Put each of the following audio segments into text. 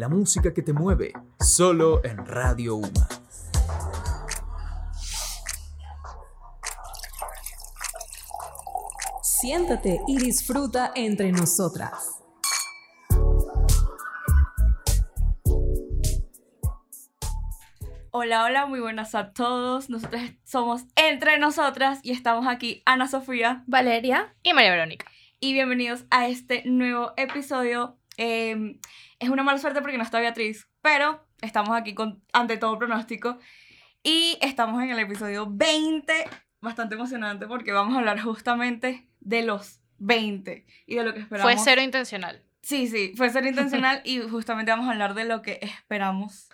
la música que te mueve, solo en Radio Uma. Siéntate y disfruta entre nosotras. Hola, hola, muy buenas a todos. Nosotros somos Entre Nosotras y estamos aquí Ana Sofía Valeria y María Verónica. y bienvenidos a este nuevo episodio. Eh, es una mala suerte porque no está Beatriz, pero estamos aquí con, ante todo pronóstico y estamos en el episodio 20, bastante emocionante porque vamos a hablar justamente de los 20 y de lo que esperamos. Fue cero intencional. Sí, sí, fue ser intencional y justamente vamos a hablar de lo que esperamos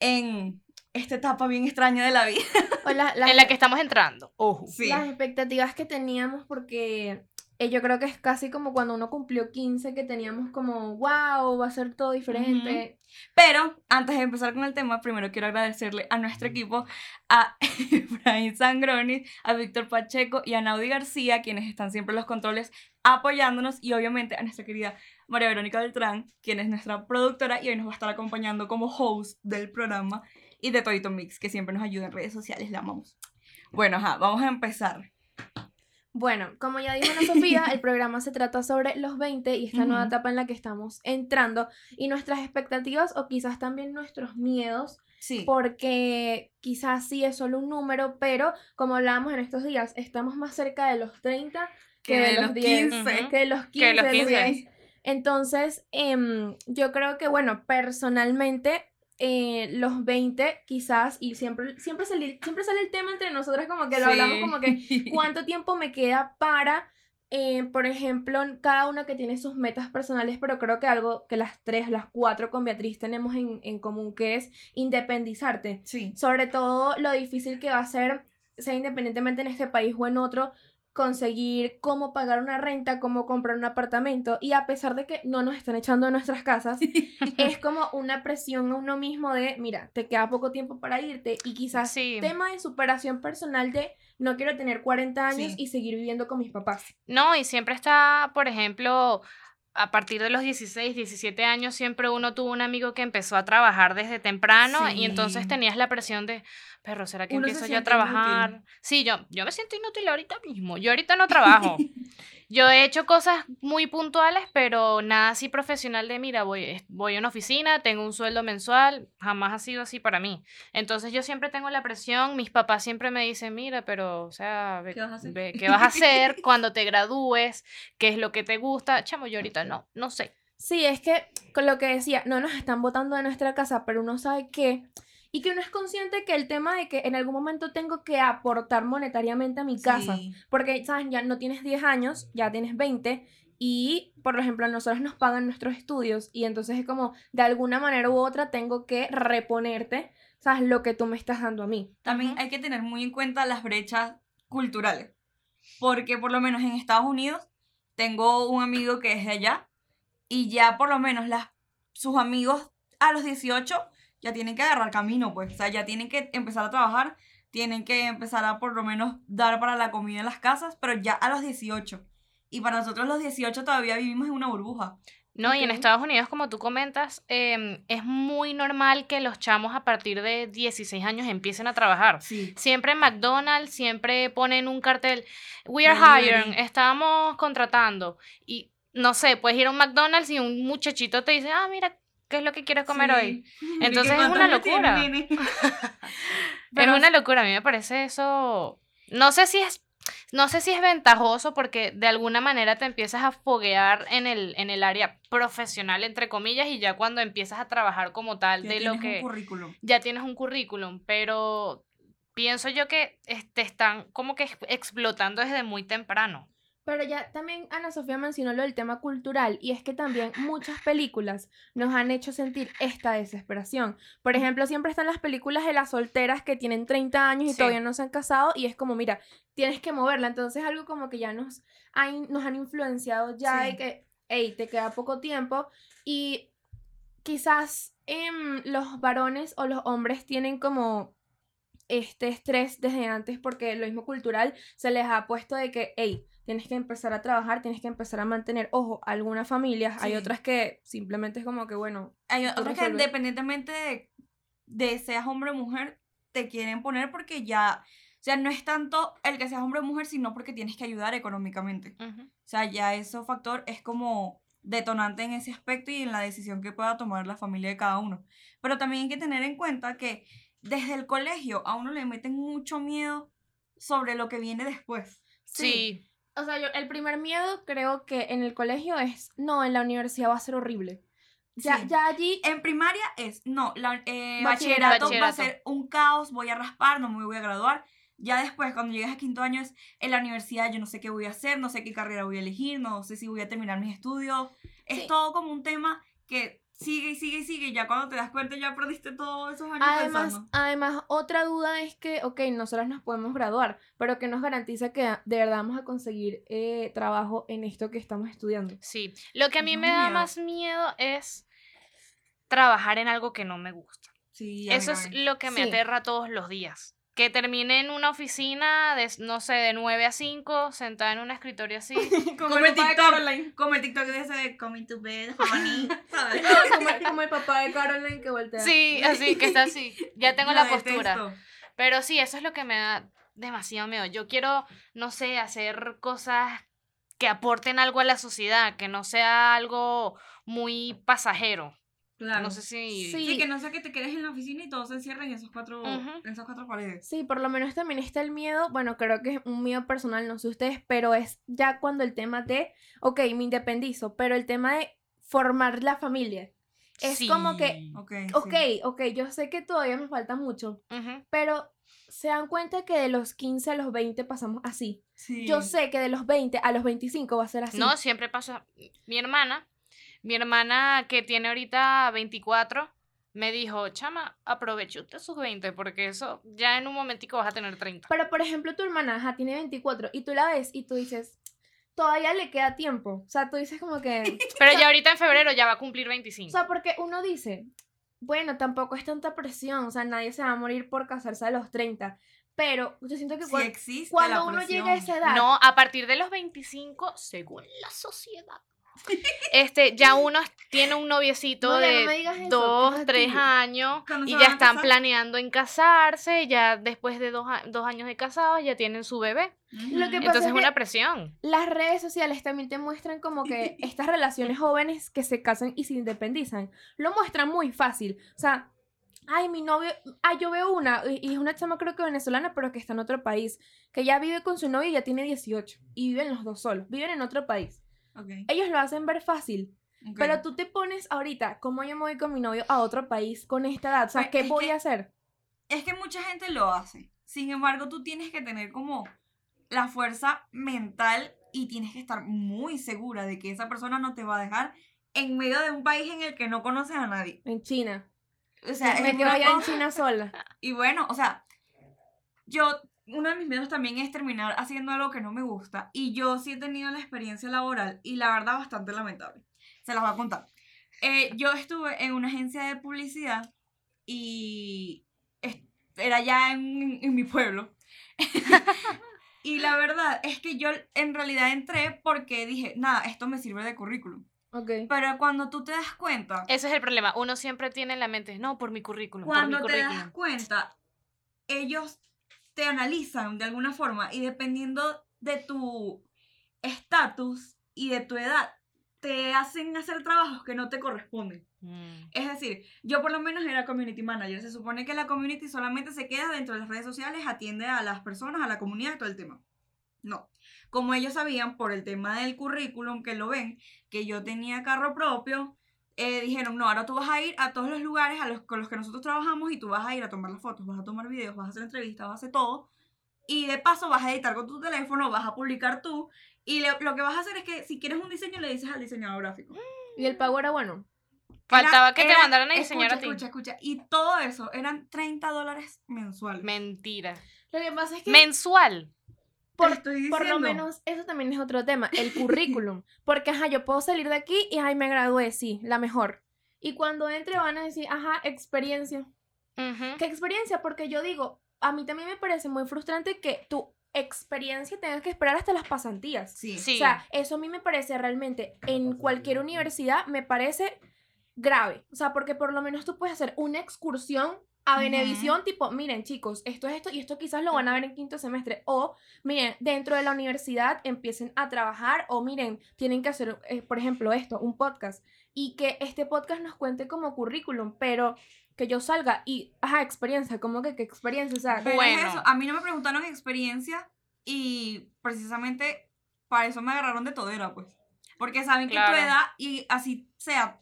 en esta etapa bien extraña de la vida. En la que estamos entrando. Ojo. Sí. las expectativas que teníamos porque eh, yo creo que es casi como cuando uno cumplió 15 que teníamos como, wow, va a ser todo diferente. Pero antes de empezar con el tema, primero quiero agradecerle a nuestro equipo, a Efraín Sangroni, a Víctor Pacheco y a Naudi García, quienes están siempre en los controles apoyándonos, y obviamente a nuestra querida María Verónica Beltrán, quien es nuestra productora y hoy nos va a estar acompañando como host del programa, y de Todito Mix, que siempre nos ayuda en redes sociales, la amamos. Bueno, ajá, vamos a empezar. Bueno, como ya dijo Ana Sofía, el programa se trata sobre los 20 y esta nueva etapa en la que estamos entrando y nuestras expectativas o quizás también nuestros miedos Sí. porque quizás sí es solo un número, pero como hablábamos en estos días, estamos más cerca de los 30 que, de, los 10, 15. Ujú. que de los 15. Que de los de 15. 10. Entonces, em, yo creo que, bueno, personalmente, eh, los 20 quizás, y siempre, siempre, sale, siempre sale el tema entre nosotras, como que lo hablamos como que cuánto tiempo me queda para, eh, por ejemplo, cada una que tiene sus metas personales, pero creo que algo que las tres, las cuatro con Beatriz tenemos en, en común, que es independizarte. Sí. Sobre todo lo difícil que va a ser, sea independientemente en este país o en otro, conseguir cómo pagar una renta, cómo comprar un apartamento. Y a pesar de que no nos están echando de nuestras casas, es como una presión a uno mismo de, mira, te queda poco tiempo para irte. Y quizás Sí. tema de superación personal de no quiero tener 40 años Sí. y seguir viviendo con mis papás. No, y siempre está, por ejemplo, a partir de los 16, 17 años, siempre uno tuvo un amigo que empezó a trabajar desde temprano y entonces tenías la presión de, perro, ¿será que Uno se empiezo yo a trabajar? inútil. Sí, yo, yo me siento inútil ahorita mismo. Yo ahorita no trabajo. Yo he hecho cosas muy puntuales, pero nada así profesional de, mira, voy, voy a una oficina, tengo un sueldo mensual, jamás ha sido así para mí. Entonces yo siempre tengo la presión, mis papás siempre me dicen, mira, pero, o sea, ve- ¿Qué vas a hacer? ve- ¿qué vas a hacer cuando te gradúes? ¿Qué es lo que te gusta? Chamo, yo ahorita no, no sé. Sí, es que con lo que decía, no nos están botando de nuestra casa, pero uno sabe que, y que uno es consciente que el tema de que en algún momento tengo que aportar monetariamente a mi casa, Sí. porque, ¿sabes? Ya no tienes 10 años, ya tienes 20, y, por ejemplo, a nosotros nos pagan nuestros estudios, y entonces es como, de alguna manera u otra, tengo que reponerte, ¿sabes? Lo que tú me estás dando a mí. También hay que tener muy en cuenta las brechas culturales. Porque por lo menos en Estados Unidos tengo un amigo que es de allá y ya por lo menos las, sus amigos a los 18 ya tienen que agarrar camino, pues. O sea, ya tienen que empezar a trabajar, tienen que empezar a por lo menos dar para la comida en las casas, pero ya a los 18. Y para nosotros los 18 todavía vivimos en una burbuja. No, y en. Estados Unidos, como tú comentas, em, es muy normal que los chamos a partir de 16 años empiecen a trabajar. Sí. Siempre en McDonald's, siempre ponen un cartel, we are Delivery. hiring, estamos contratando. Y no sé, puedes ir a un McDonald's y un muchachito te dice, ah, mira, ¿qué es lo que quieres comer hoy? Entonces es una locura. Es Pero- una locura, a mí me parece eso, no sé si es, no sé si es ventajoso porque de alguna manera te empiezas a foguear en el, en el área profesional, entre comillas, y ya cuando empiezas a trabajar como tal de lo que currículum. ya tienes un currículum, pero pienso yo que es- te están como que ex- explotando desde muy temprano. Pero ya también Ana Sofía mencionó lo del tema cultural y es que también muchas películas nos han hecho sentir esta desesperación. Por ejemplo, siempre están las películas de las solteras que tienen 30 años y Sí. todavía no se han casado y es como, mira, tienes que moverla. Entonces algo como que ya nos, han- nos han influenciado ya Sí. de que, hey, te queda poco tiempo y quizás em, los varones o los hombres tienen como este estrés desde antes porque lo mismo cultural se les ha puesto de que, hey, tienes que empezar a trabajar, tienes que empezar a mantener, ojo, algunas familias, hay Sí. otras que simplemente es como que, bueno, Hay otras que independientemente de, de seas hombre o mujer, te quieren poner porque ya, o sea, no es tanto el que seas hombre o mujer, sino porque tienes que ayudar económicamente. O sea, ya ese factor es como detonante en ese aspecto y en la decisión que pueda tomar la familia de cada uno. Pero también hay que tener en cuenta que desde el colegio a uno le meten mucho miedo sobre lo que viene después. Sí. O sea, yo, el primer miedo creo que en el colegio es, no, en la universidad va a ser horrible. Ya, Sí. ya allí, En primaria es, no, la, eh, Bachillerato. bachillerato, va a ser un caos, voy a raspar, no me voy a graduar. Ya después, cuando llegues a quinto año, es en la universidad, yo no sé qué voy a hacer, no sé qué carrera voy a elegir, no sé si voy a terminar mis estudios. Es Sí. todo como un tema que sigue y sigue y sigue. y Ya cuando te das cuenta, ya perdiste todos esos años además, pensando. además, otra duda es que, ok, nosotros nos podemos graduar, pero que nos garantiza que de verdad vamos a conseguir eh, trabajo en esto que estamos estudiando. Sí. Lo que a mí Eso me es da miedo. más miedo es trabajar en algo que no me gusta. Sí, Eso es lo que me Sí. aterra todos los días. Que termine en una oficina de, no sé, de 9 a 5, sentada en un escritorio así. como, el TikTok, como el TikTok de ese de coming to bed, honey, ¿sabes? como, como el papá de Caroline que voltea. Sí, así, que está así. Ya tengo la postura. Pero sí, eso es lo que me da demasiado miedo. Yo quiero, no sé, hacer cosas que aporten algo a la sociedad, que no sea algo muy pasajero. Claro. No sé si... Sí. Sí, que no sea que te quedes en la oficina y todos se encierren en esos cuatro, Ujú. en esas cuatro paredes. Sí, por lo menos también está el miedo, bueno, creo que es un miedo personal, no sé ustedes, pero es ya cuando el tema de, ok, me independizo, pero el tema de formar la familia. Es como que, Sí. Ok. ok, sí. ok, yo sé que todavía me falta mucho, Ujú. pero se dan cuenta que de los 15 a los 20 pasamos así. Sí. Yo sé que de los 20 a los 25 va a ser así. No, siempre pasa. Mi hermana, mi hermana que tiene ahorita 24, me dijo, chama, aproveche usted sus 20, porque eso ya en un momentico vas a tener 30. Pero por ejemplo, tu hermana ajá, tiene 24 y tú la ves y tú dices, todavía le queda tiempo. O sea, tú dices como que... Pero ya ahorita en febrero ya va a cumplir 25. O sea, porque uno dice, bueno, tampoco es tanta presión, o sea, nadie se va a morir por casarse a los 30, pero yo siento que Sí cuan- existe cuando la uno llega a esa edad, No, a partir de los 25, según la sociedad. Este, ya uno tiene un noviecito No, no de eso, dos, tres años ¿Cuándo y ya están planeando en casarse, ya después de dos, a- dos años de casados ya tienen su bebé. Lo que pasa Entonces es que- una presión. las redes sociales también te muestran como que estas relaciones jóvenes que se casan y se independizan, lo muestran muy fácil. O sea, ay, mi novio, ay, yo veo una, y y es una chama creo que venezolana, pero que está en otro país, que ya vive con su novio y ya tiene 18, y viven los dos solos, viven en otro país. Ok, Ellos lo hacen ver fácil, ok. Pero tú te pones ahorita, ¿cómo yo me voy con mi novio a otro país con esta edad? O sea, Pues, ¿qué es voy que- a hacer? Es que mucha gente lo hace. Sin embargo, tú tienes que tener como la fuerza mental y tienes que estar muy segura de que esa persona no te va a dejar en medio de un país en el que no conoces a nadie. En China. O sea, me es quedo una allá en cosa- China sola. Y bueno, o sea, yo, uno de mis miedos también es terminar haciendo algo que no me gusta. Y yo sí he tenido la experiencia laboral y la verdad bastante lamentable. Se las voy a contar. Eh, yo estuve en una agencia de publicidad y era ya en, en mi pueblo. y la verdad es que yo en realidad entré porque dije, nada, esto me sirve de currículum. Ok. Pero cuando tú te das cuenta, Ese es el problema. Uno siempre tiene en la mente, no, por mi currículum, cuando por mi te das currículum. cuenta, ellos te analizan de alguna forma y dependiendo de tu estatus y de tu edad, te hacen hacer trabajos que no te corresponden. Mm. Es decir, yo por lo menos era community manager. Se supone que la community solamente se queda dentro de las redes sociales, atiende a las personas, a la comunidad todo el tema. No. Como ellos sabían por el tema del currículum, que lo ven, que yo tenía carro propio, eh, dijeron, no, ahora tú vas a ir a todos los lugares a los, con los que nosotros trabajamos y tú vas a ir a tomar las fotos, vas a tomar videos, vas a hacer entrevistas, vas a hacer todo. Y de paso vas a editar con tu teléfono, vas a publicar tú. Y le- lo que vas a hacer es que si quieres un diseño le dices al diseñador gráfico. Y el pago era bueno. Faltaba Era- que te mandaran a diseñar escucha, a ti. Escucha, escucha. Y todo eso eran 30 dólares mensuales. Mentira. Lo que pasa es que, Mensual. Por, estoy por lo menos, eso también es otro tema, el currículum. Porque, ajá, yo puedo salir de aquí y, ay, me gradué, sí, la mejor. Y cuando entre van a decir, ajá, experiencia. Ujú. ¿Qué experiencia? Porque yo digo, a mí también me parece muy frustrante que tú experiencia tengas que esperar hasta las pasantías. Sí. Sí. O sea, eso a mí me parece realmente, en cualquier universidad, me parece grave. O sea, porque por lo menos tú puedes hacer una excursión a. Benevisión, tipo, miren chicos, esto es esto y esto quizás lo van a ver en quinto semestre. O, miren, dentro de la universidad empiecen a trabajar o miren, tienen que hacer, eh, por ejemplo, esto, un podcast. Y que este podcast nos cuente como currículum, pero que yo salga y, ajá, experiencia, como que qué experiencia, o sea, Pero es Bueno. eso, a mí no me preguntaron experiencia y precisamente para eso me agarraron de todera, pues. Porque saben que Claro. tu edad y así sea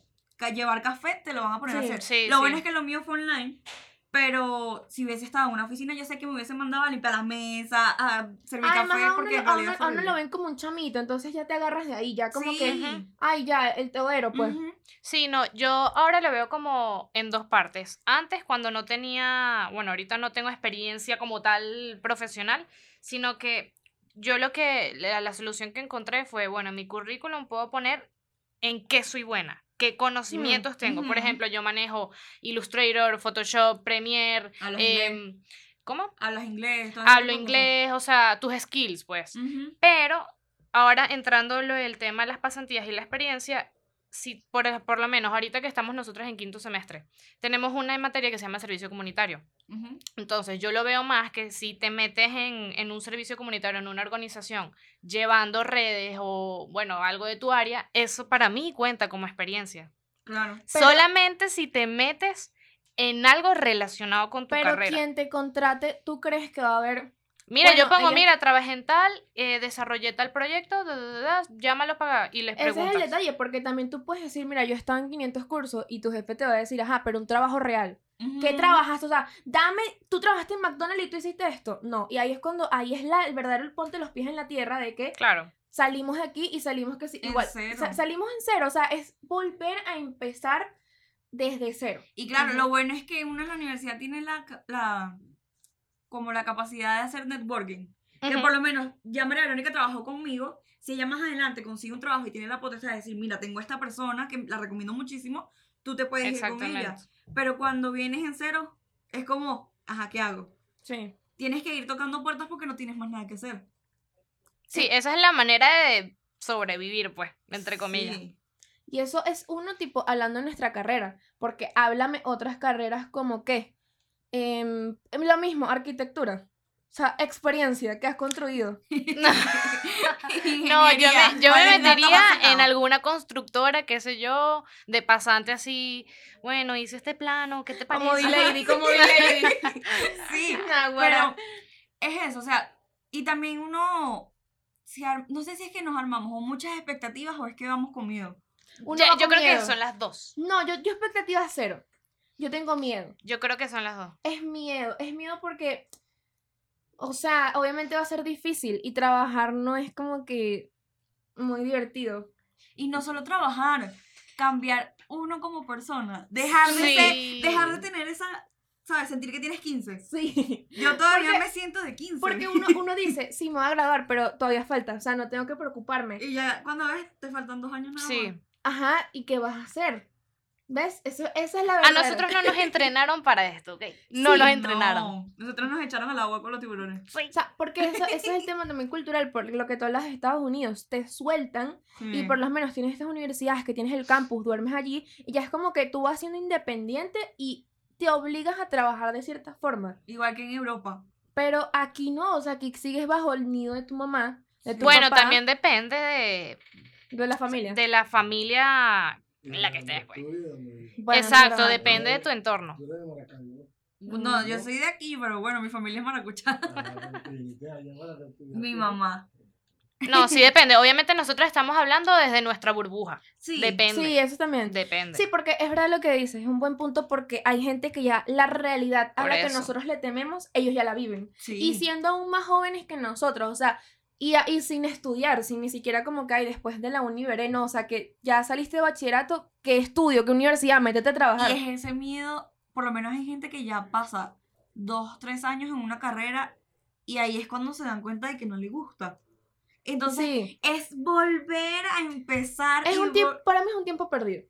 llevar café, te lo van a poner a Sí, hacer. sí, lo sí. bueno es que lo mío fue online, pero si hubiese estado en una oficina, yo sé que me hubiesen mandado a limpiar la mesa, a servir Además, café, a uno, porque a uno- a uno lo ven como un chamito, entonces ya te agarras de ahí, ya como Sí. que, ay, ya, el teodero, pues. Ujú. Sí, no, yo ahora lo veo como en dos partes. Antes, cuando no tenía, bueno, ahorita no tengo experiencia como tal profesional, sino que yo lo que, la, la solución que encontré fue, bueno, en mi currículum puedo poner en qué soy buena, qué conocimientos tengo. Por ejemplo, yo manejo Illustrator, Photoshop, Premiere, em, ¿cómo? Hablas inglés. Hablo inglés, o sea, tus skills, pues. Pero ahora entrando en lo del tema de las pasantías y la experiencia, si por, por lo menos ahorita que estamos nosotros en quinto semestre, tenemos una materia que se llama servicio comunitario. Entonces yo lo veo más que si te metes en, en un servicio comunitario, en una organización, llevando redes o, bueno, algo de tu área, eso para mí cuenta como experiencia. Claro. Pero- Solamente si te metes en algo relacionado con tu Pero carrera. quien te contrate, ¿tú crees que va a haber? Mira, yo pongo, ella- mira, trabajé en tal, eh, desarrollé tal proyecto, da, da, da, da, llámalo para y les Ese es preguntas. el detalle, porque también tú puedes decir, mira, yo he estado en 500 cursos y tu jefe te va a decir, ajá, pero un trabajo real. ¿Qué trabajaste? O sea, dame, tú trabajaste en McDonald's y tú hiciste esto. No, y ahí es cuando, ahí es la, el verdadero ponte los pies en la tierra de que Claro. salimos de aquí y salimos que sí, En igual, cero. sa- salimos en cero, o sea, es volver a empezar desde cero. Y claro, lo bueno es que uno en la universidad tiene la, la como la capacidad de hacer networking. Que por lo menos ya María Verónica trabajó conmigo. Si ella más adelante consigue un trabajo y tiene la potestad de decir, mira, tengo esta persona que la recomiendo muchísimo, tú te puedes ir con ella. Pero cuando vienes en cero, es como, ajá, ¿qué hago? Sí. Tienes que ir tocando puertas porque no tienes más nada que hacer. Sí, esa es la manera de sobrevivir, pues, entre comillas. Sí. Y eso es uno tipo hablando de nuestra carrera, porque háblame otras carreras como que em, lo mismo, arquitectura. O sea, experiencia que has construido. No, yo Ingeniería, me, yo ¿cuál me metería en alguna constructora, qué sé yo, de pasante así, bueno, hice este plano, ¿qué te parece? Como D-Lady, como D-Lady. Sí, Naguará. pero es eso, o sea, y también uno, si ar- no sé si es que nos armamos o muchas expectativas o es que vamos con miedo. Uno Ya, va yo con creo que miedo. son las dos. No, yo, yo expectativas cero. Yo tengo miedo. Yo creo que son las dos. Es miedo. Es miedo porque, o sea, obviamente va a ser difícil y trabajar no es como que muy divertido. Y no solo trabajar, cambiar uno como persona, dejar de, Sí. ser- dejar de tener esa, ¿sabes? Sentir que tienes 15. Sí. Yo todavía Porque- me siento de 15. Porque uno, uno dice, sí, me va a graduar, pero todavía falta. O sea, no tengo que preocuparme. Y ya cuando ves, te faltan dos años nada Sí. más. Ajá, ¿y qué vas a hacer? ¿Ves? Eso, esa es la A verdad. nosotros no nos entrenaron para esto, ¿ok? No Sí, nos entrenaron. No, nosotros nos echaron al agua con los tiburones. Sí. O sea, porque eso, ese es el tema también cultural, por lo que tú hablas de Estados Unidos, te sueltan y por lo menos tienes estas universidades que tienes el campus, duermes allí y ya es como que tú vas siendo independiente y te obligas a trabajar de cierta forma. Igual que en Europa. Pero aquí no, o sea, aquí sigues bajo el nido de tu mamá, de tu Bueno, papá, también depende de, de la familia. de la familia en la que estés, pues. Bueno, Exacto, depende de tu entorno. De Maracaibo. No, yo soy de aquí, pero bueno, mi familia es maracucha. Ah, Mi mamá. No, sí depende. Obviamente nosotros estamos hablando desde nuestra burbuja. Sí. Depende. Sí, eso también. Depende. Sí, porque es verdad lo que dices, es un buen punto porque hay gente que ya la realidad a Por la que nosotros le tememos, ellos ya la viven. sí. Y siendo aún más jóvenes que nosotros, o sea, y, y sin estudiar, sin ni siquiera como que hay después de la uni veré, no, o sea, que ya saliste de bachillerato, ¿qué estudio? ¿Qué universidad? Métete a trabajar. Y es ese miedo, por lo menos hay gente que ya pasa dos, tres años en una carrera y ahí es cuando se dan cuenta de que no le gusta. Entonces, sí. es volver a empezar. Es un tiempo, para mí es un tiempo perdido.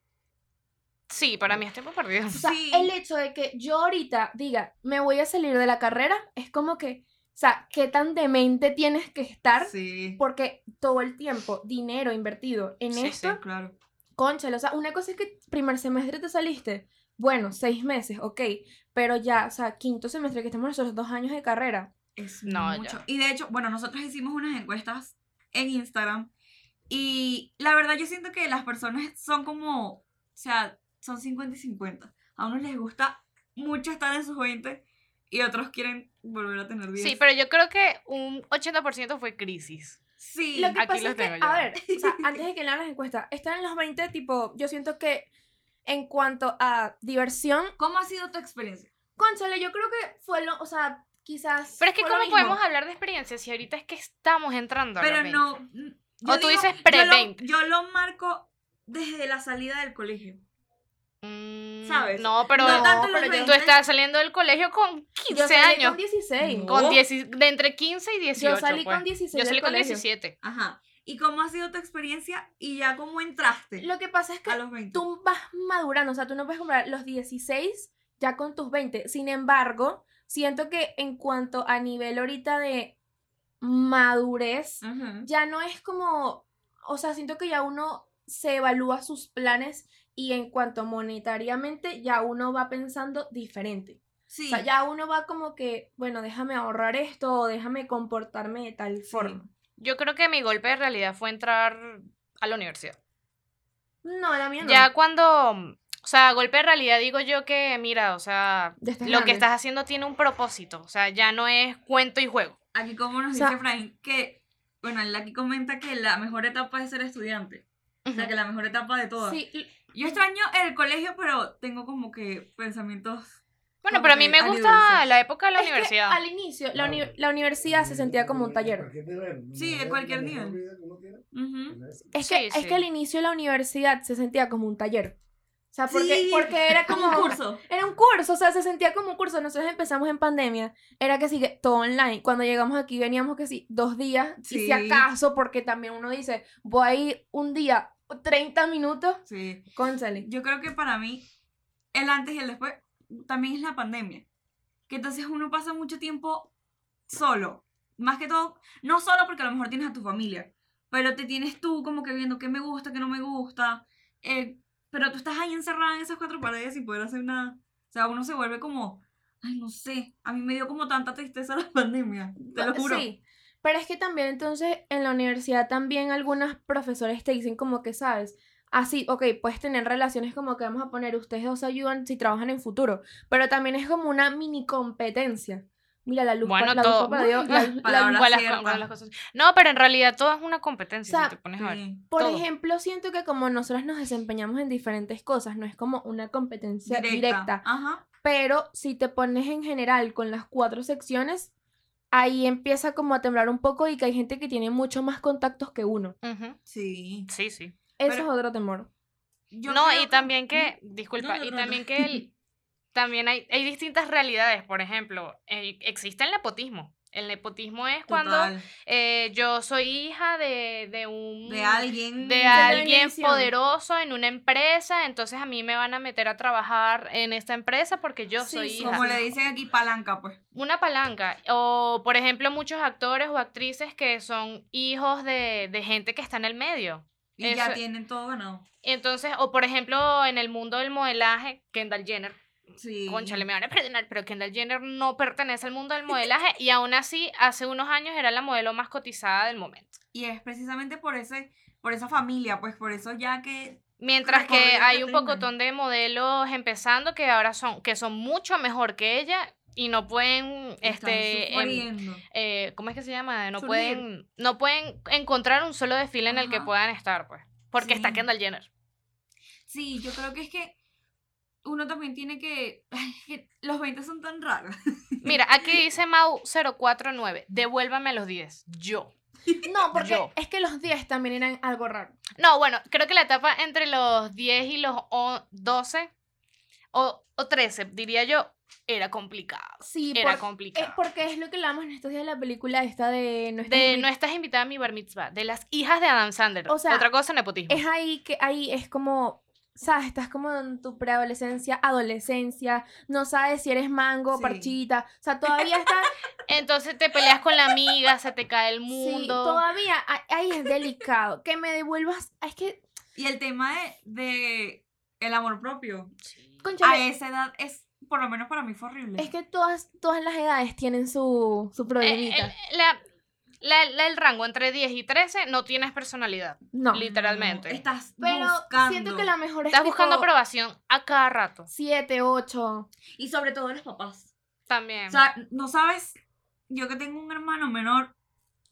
Sí, para mí es tiempo perdido. O sea, Sí. el hecho de que yo ahorita diga, me voy a salir de la carrera, es como que sea, qué tan demente tienes que estar Sí. porque todo el tiempo, dinero invertido en Sí, esto, sí. Claro. Conchale, o sea, una cosa es que primer semestre te saliste, bueno, seis meses, ok, pero ya, o sea, quinto semestre que estamos nosotros dos años de carrera. Es No, mucho. ya. Y de hecho, bueno, nosotros hicimos unas encuestas en Instagram y la verdad yo siento que las personas son como, o sea, son 50 y 50. A unos les gusta mucho estar en sus 20 y otros quieren volver a tener 10. Sí, pero yo creo que un 80% fue crisis. Sí, Lo que aquí pasa los es que, tengo yo. a ver, o sea, antes de que lean las encuestas, están en los 20, tipo, yo siento que en cuanto a diversión, ¿cómo ha sido tu experiencia? Conchale, yo creo que fue lo, o sea, quizás. Pero es que ¿cómo podemos hablar de experiencia si ahorita es que estamos entrando a los Pero 20? no. mm, O tú dices yo lo- pre-20. Yo lo marco desde la salida del colegio. Mm, ¿Sabes? No, pero, No tanto pero tú 20. estás saliendo del colegio con 15 Yo salí años. con 16. No. Con 10 de entre 15 y 18. Yo salí pues. con 16 Yo salí del con colegio. 17. Ajá. ¿Y cómo ha sido tu experiencia y ya cómo entraste Lo que pasa es que a los 20? tú vas madurando, o sea, tú no puedes comprar los 16 ya con tus 20. Sin embargo, siento que en cuanto a nivel ahorita de madurez, Ujú. ya no es como, o sea, siento que ya uno se evalúa sus planes y en cuanto monetariamente ya uno va pensando diferente. Sí. O sea, ya uno va como que, bueno, déjame ahorrar esto o déjame comportarme de tal Sí. forma. Yo creo que mi golpe de realidad fue entrar a la universidad. No, la mía no. Ya cuando, o sea, golpe de realidad digo yo que, mira, o sea, lo que estás haciendo tiene un propósito. O sea, ya no es cuento y juego. Aquí como nos O sea- dice Efraín que, bueno, él aquí comenta que la mejor etapa es ser estudiante. O sea, que la mejor etapa de todas. Sí, Yo extraño el colegio, pero tengo como que pensamientos... Bueno, pero a mí me gusta la época de la es que universidad. al inicio, la, uni- la universidad se sentía como un taller. Sí, de cualquier nivel. Ujú. es- Sí, que, es que al inicio de la universidad se sentía como un taller. O sea, porque, Sí, porque era como un curso. Era un curso, o sea, se sentía como un curso. Nosotros empezamos en pandemia, era que sí, todo online. Cuando llegamos aquí veníamos que sí, dos días, y Sí. si acaso, porque también uno dice, voy a ir un día, 30 minutos, Sí. cónchale. Yo creo que para mí, el antes y el después, también es la pandemia. Que entonces uno pasa mucho tiempo solo. Más que todo, no solo porque a lo mejor tienes a tu familia, pero te tienes tú como que viendo qué me gusta, qué no me gusta. eh, pero tú estás ahí encerrada en esas cuatro paredes sin poder hacer nada. O sea, uno se vuelve como, ay, no sé, a mí me dio como tanta tristeza la pandemia, te lo juro. Sí, pero es que también entonces en la universidad también algunos profesores te dicen como que, ¿sabes? Así, ok, puedes tener relaciones como que vamos a poner, ustedes dos ayudan si trabajan en futuro, pero también es como una mini competencia. Mira, la luz, Bueno, la luz todo- para Dios, la- la- Palabra Con las- cierta. con las cosas. No, pero en realidad todo es una competencia, O sea, si te pones a ver. Sí. Por todo. ejemplo, siento que como nosotras nos desempeñamos en diferentes cosas, no es como una competencia directa, Ajá. pero si te pones en general con las cuatro secciones, ahí empieza como a temblar un poco y que hay gente que tiene mucho más contactos que uno. Sí. Sí, sí. Eso Pero- es otro temor. Yo no, y que- también que, disculpa, No, no, y también no. que el- también hay, hay distintas realidades. Por ejemplo, eh, existe el nepotismo. El nepotismo es cuando eh, yo soy hija de, de un... De alguien. de alguien poderoso en una empresa, entonces a mí me van a meter a trabajar en esta empresa porque yo Sí, soy hija. Como le dicen aquí, palanca, pues. Una palanca. O, por ejemplo, muchos actores o actrices que son hijos de, de gente que está en el medio. Y ya tienen todo ganado. Entonces, o por ejemplo, en el mundo del modelaje, Kendall Jenner, Sí. conchale, me van a perdonar, pero Kendall Jenner no pertenece al mundo del modelaje y aún así, hace unos años era la modelo más cotizada del momento. Y es precisamente por ese, por esa familia, pues por eso ya que. Mientras que hay un pocotón de modelos empezando que ahora son, que son mucho mejor que ella y no pueden, este, em, eh, ¿cómo es que se llama? No Surgir. pueden, no pueden encontrar un solo desfile en el que Ajá. puedan estar, pues. Porque está Sí. Kendall Jenner. Sí, yo creo que es que uno también tiene que. Es los 20 son tan raros. Mira, aquí dice Mau049, devuélvame a los 10. Yo. No, porque Yo. es que los 10 también eran algo raro. No, bueno, creo que la etapa entre los 10 y los o- 12 o, o 13, diría yo, era complicado. Sí, Era por- complicado. eh, porque es lo que hablamos en estos días de la película esta de nuestra De no estás invitada a mi bar mitzvah, de las hijas de Adam Sandler. O sea, Otra cosa, nepotismo. es ahí que ahí es como sabes, estás como en tu preadolescencia, adolescencia, no sabes si eres mango, Sí. parchita, o sea, todavía estás, Entonces te peleas con la amiga, se te cae el sí, mundo. todavía a- ahí es delicado, que me devuelvas, es que, Y el tema de, de el amor propio. A conchale, esa edad es, por lo menos para mí fue horrible. es que todas, todas las edades tienen su, su Eh, problemita. la- la- la- el rango entre 10 y 13 no tienes personalidad. no, literalmente. Estás pero buscando. siento que la mejor es Estás buscando aprobación a cada rato. siete, ocho. Y sobre todo los papás. También. O sea, no sabes, yo que tengo un hermano menor,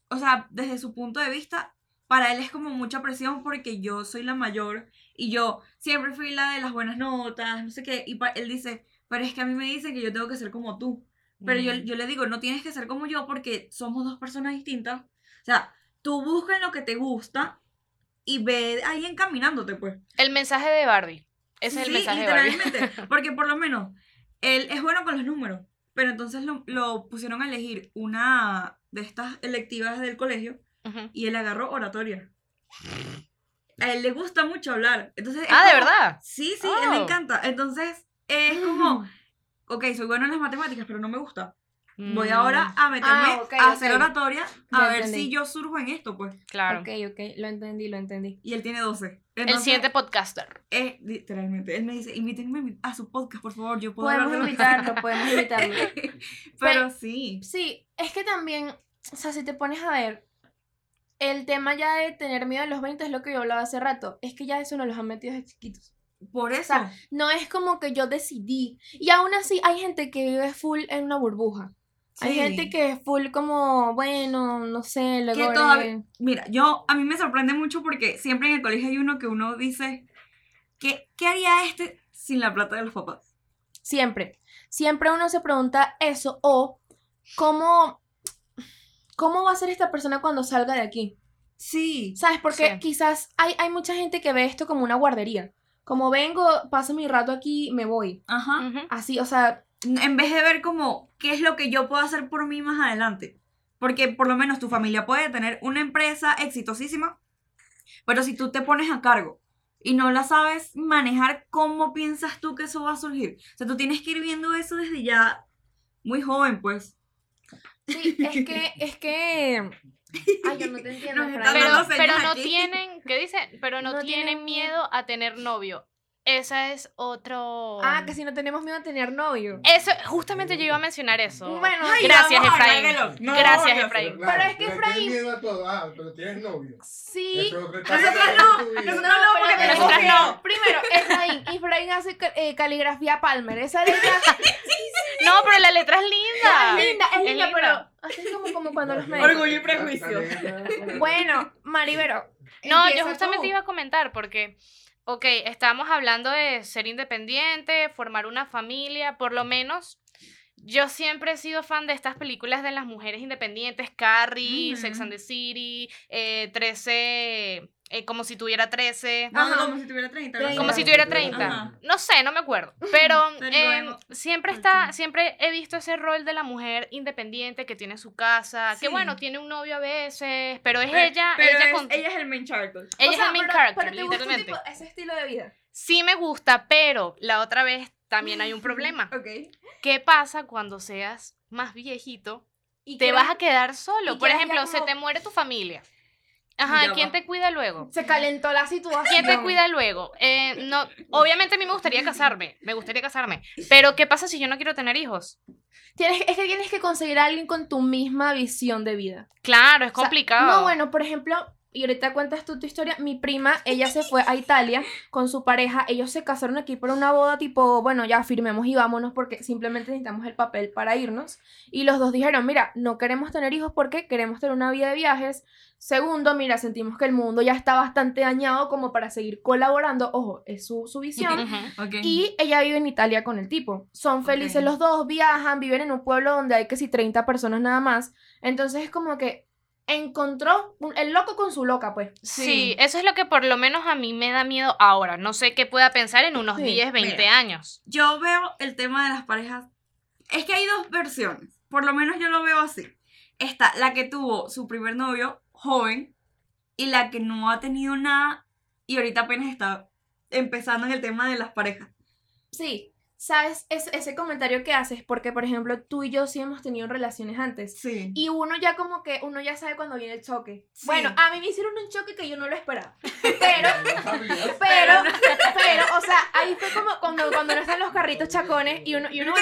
o sea, desde su punto de vista, para él es como mucha presión porque yo soy la mayor y yo siempre fui la de las buenas notas, no sé qué, y pa- él dice, pero es que a mí me dicen que yo tengo que ser como tú. Pero yo, yo le digo, no tienes que ser como yo porque somos dos personas distintas. O sea, tú busca en lo que te gusta y ve ahí encaminándote, pues. El mensaje de Barbie. Ese es el Sí, mensaje de Barbie. literalmente. Porque por lo menos él es bueno con los números. Pero entonces lo, lo pusieron a elegir una de estas electivas del colegio Ujú. y él agarró oratoria. A él le gusta mucho hablar. Entonces, es Ah, ¿de como- verdad? Sí, sí, a él le Oh. encanta. Entonces, es como, ok, soy bueno en las matemáticas, pero no me gusta. Voy Mm, ahora a meterme Ah, ok, a hacer oratoria a Ya ver entendí. si yo surjo en esto, pues. Claro. Ok, ok, lo entendí, lo entendí. Y él tiene 12. El Entonces, siguiente podcaster. es literalmente, él me dice, invítenme a su podcast, por favor, yo puedo Podemos invitarlo, sea". podemos invitarlo. Pero sí. Sí, es que también, o sea, si te pones a ver, el tema ya de tener miedo a los 20 es lo que yo hablaba hace rato, es que ya eso nos los han metido desde chiquitos. Por eso. sea, No es como que yo decidí. Y aún así hay gente que vive full en una burbuja. Hay gente que es full como, bueno, no sé, luego... que todavía, mira, yo, a mí me sorprende mucho porque siempre en el colegio hay uno que uno dice, ¿qué, qué haría este sin la plata de los papás? Siempre. Siempre uno se pregunta eso o cómo, cómo va a ser esta persona cuando salga de aquí. Sí. ¿Sabes? Porque Sí. quizás hay, hay mucha gente que ve esto como una guardería. Como vengo, paso mi rato aquí, me voy. Ajá. Así, o sea, En vez de ver como, ¿qué es lo que yo puedo hacer por mí más adelante? Porque por lo menos tu familia puede tener una empresa exitosísima, pero si tú te pones a cargo y no la sabes manejar, ¿cómo piensas tú que eso va a surgir? O sea, tú tienes que ir viendo eso desde ya muy joven, pues. sí, es que, es que... Ay, yo no te entiendo, Nos Fran. están Pero, pero no aquí. tienen, ¿qué dicen? Pero no, No tienen tienen miedo a tener novio. Esa es otro. Ah, que si no tenemos miedo a tener novio. Eso, justamente yo iba a mencionar eso. Bueno, Ay, Gracias, vamos Efraín. Gracias, novios. Efraín. Pero es que Efraín- tienes miedo a todo. Ah, pero tienes novio. sí. Es etapa no, nosotras no, porque nosotras miedo. no. Primero, Efraín. Efraín hace eh, caligrafía Palmer. Esa letra No, pero la letra es linda. es linda, es linda, linda. pero así es como, como cuando los médicos. Orgullo y prejuicio. Bueno, Maribero. No, yo justamente tú. iba a comentar porque, ok, estamos hablando de ser independiente, formar una familia, por lo menos. Yo siempre he sido fan de estas películas de las mujeres independientes, Carrie. Sex and the City, eh, 13, eh, como si tuviera 13. No, Ajá. como si tuviera 30. algo así. Como si tuviera 30. Ajá. No sé, no me acuerdo. Pero Pero eh, bueno, siempre ok. está, siempre he visto ese rol de la mujer independiente que tiene su casa, que Sí. bueno, tiene un novio a veces, pero es Pero- ella, pero ella, es- con- ella es el main character. ella O es sea, el main pero- character, pero te gusta literalmente. tipo ese estilo de vida. Sí me gusta, pero la otra vez también hay un problema. Ok. ¿Qué pasa cuando seas más viejito? Y Te que vas a quedar solo. Por ejemplo, se como- te muere tu familia. Ajá, ¿quién va. te cuida luego? Se calentó la situación. ¿Quién te cuida luego? Eh, no, obviamente a mí me gustaría casarme, me gustaría casarme, pero ¿qué pasa si yo no quiero tener hijos? Tienes, es que tienes que conseguir a alguien con tu misma visión de vida. Claro, es O sea, complicado. no, bueno, por ejemplo, y ahorita cuentas tú tu historia. Mi prima, ella se fue a Italia con su pareja. Ellos se casaron aquí por una boda tipo, bueno, ya firmemos y vámonos porque simplemente necesitamos el papel para irnos. Y los dos dijeron, mira, no queremos tener hijos porque queremos tener una vida de viajes. Segundo, mira, sentimos que el mundo ya está bastante dañado como para seguir colaborando. Ojo, es su, su visión. Y ella vive en Italia con el tipo. Son felices los dos, viajan, viven en un pueblo donde hay que si 30 personas nada más. Entonces es como que encontró un- el loco con su loca, pues. Sí. Sí. eso es lo que por lo menos a mí me da miedo ahora. No sé qué pueda pensar en unos Sí, 10, 20 mira. años. Yo veo el tema de las parejas. Es que hay dos versiones. Por lo menos yo lo veo así. Está la que tuvo su primer novio joven y la que no ha tenido nada y ahorita apenas está empezando en el tema de las parejas. Sí, sabes, es, ese comentario que haces, porque por ejemplo tú y yo sí hemos tenido relaciones antes. Sí. Y uno ya como que, uno ya sabe cuando viene el choque. Sí. Bueno, a mí me hicieron un choque que yo no lo esperaba. Pero, pero, pero, o sea, ahí fue como cuando, cuando no están los carritos chacones y uno, y uno,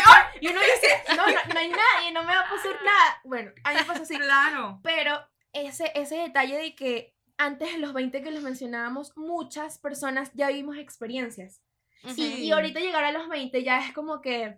y uno dice, no, no, no hay nadie, no me va a pasar nada. Bueno, a mí me pasó así. Claro. Pero ese, ese detalle de que antes de los 20 que los mencionábamos, muchas personas ya vivimos experiencias. Sí. Y, y ahorita llegar a los 20 ya es como que... eh,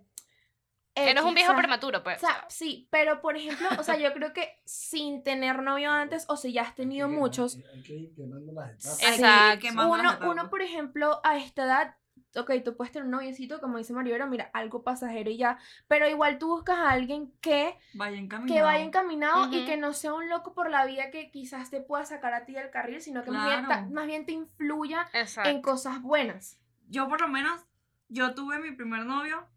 Eres un viejo quizás- prematuro, pues. O sea, sí, pero por ejemplo, o sea, yo creo que sin tener novio antes, o si ya has tenido Hay que- muchos, Hay que ir quemando las etapas. Exacto. Quemando las uno, etapas. uno, por ejemplo, a esta edad, ok, tú puedes tener un noviecito, como dice Maribero, mira, algo pasajero y ya, pero igual tú buscas a alguien que, Vaya encaminado. que vaya encaminado y Ujú. que no sea un loco por la vida que quizás te pueda sacar a ti del carril, sino que más, bien, Claro. más bien te influya Exacto. en cosas buenas. Yo por lo menos, yo tuve mi primer novio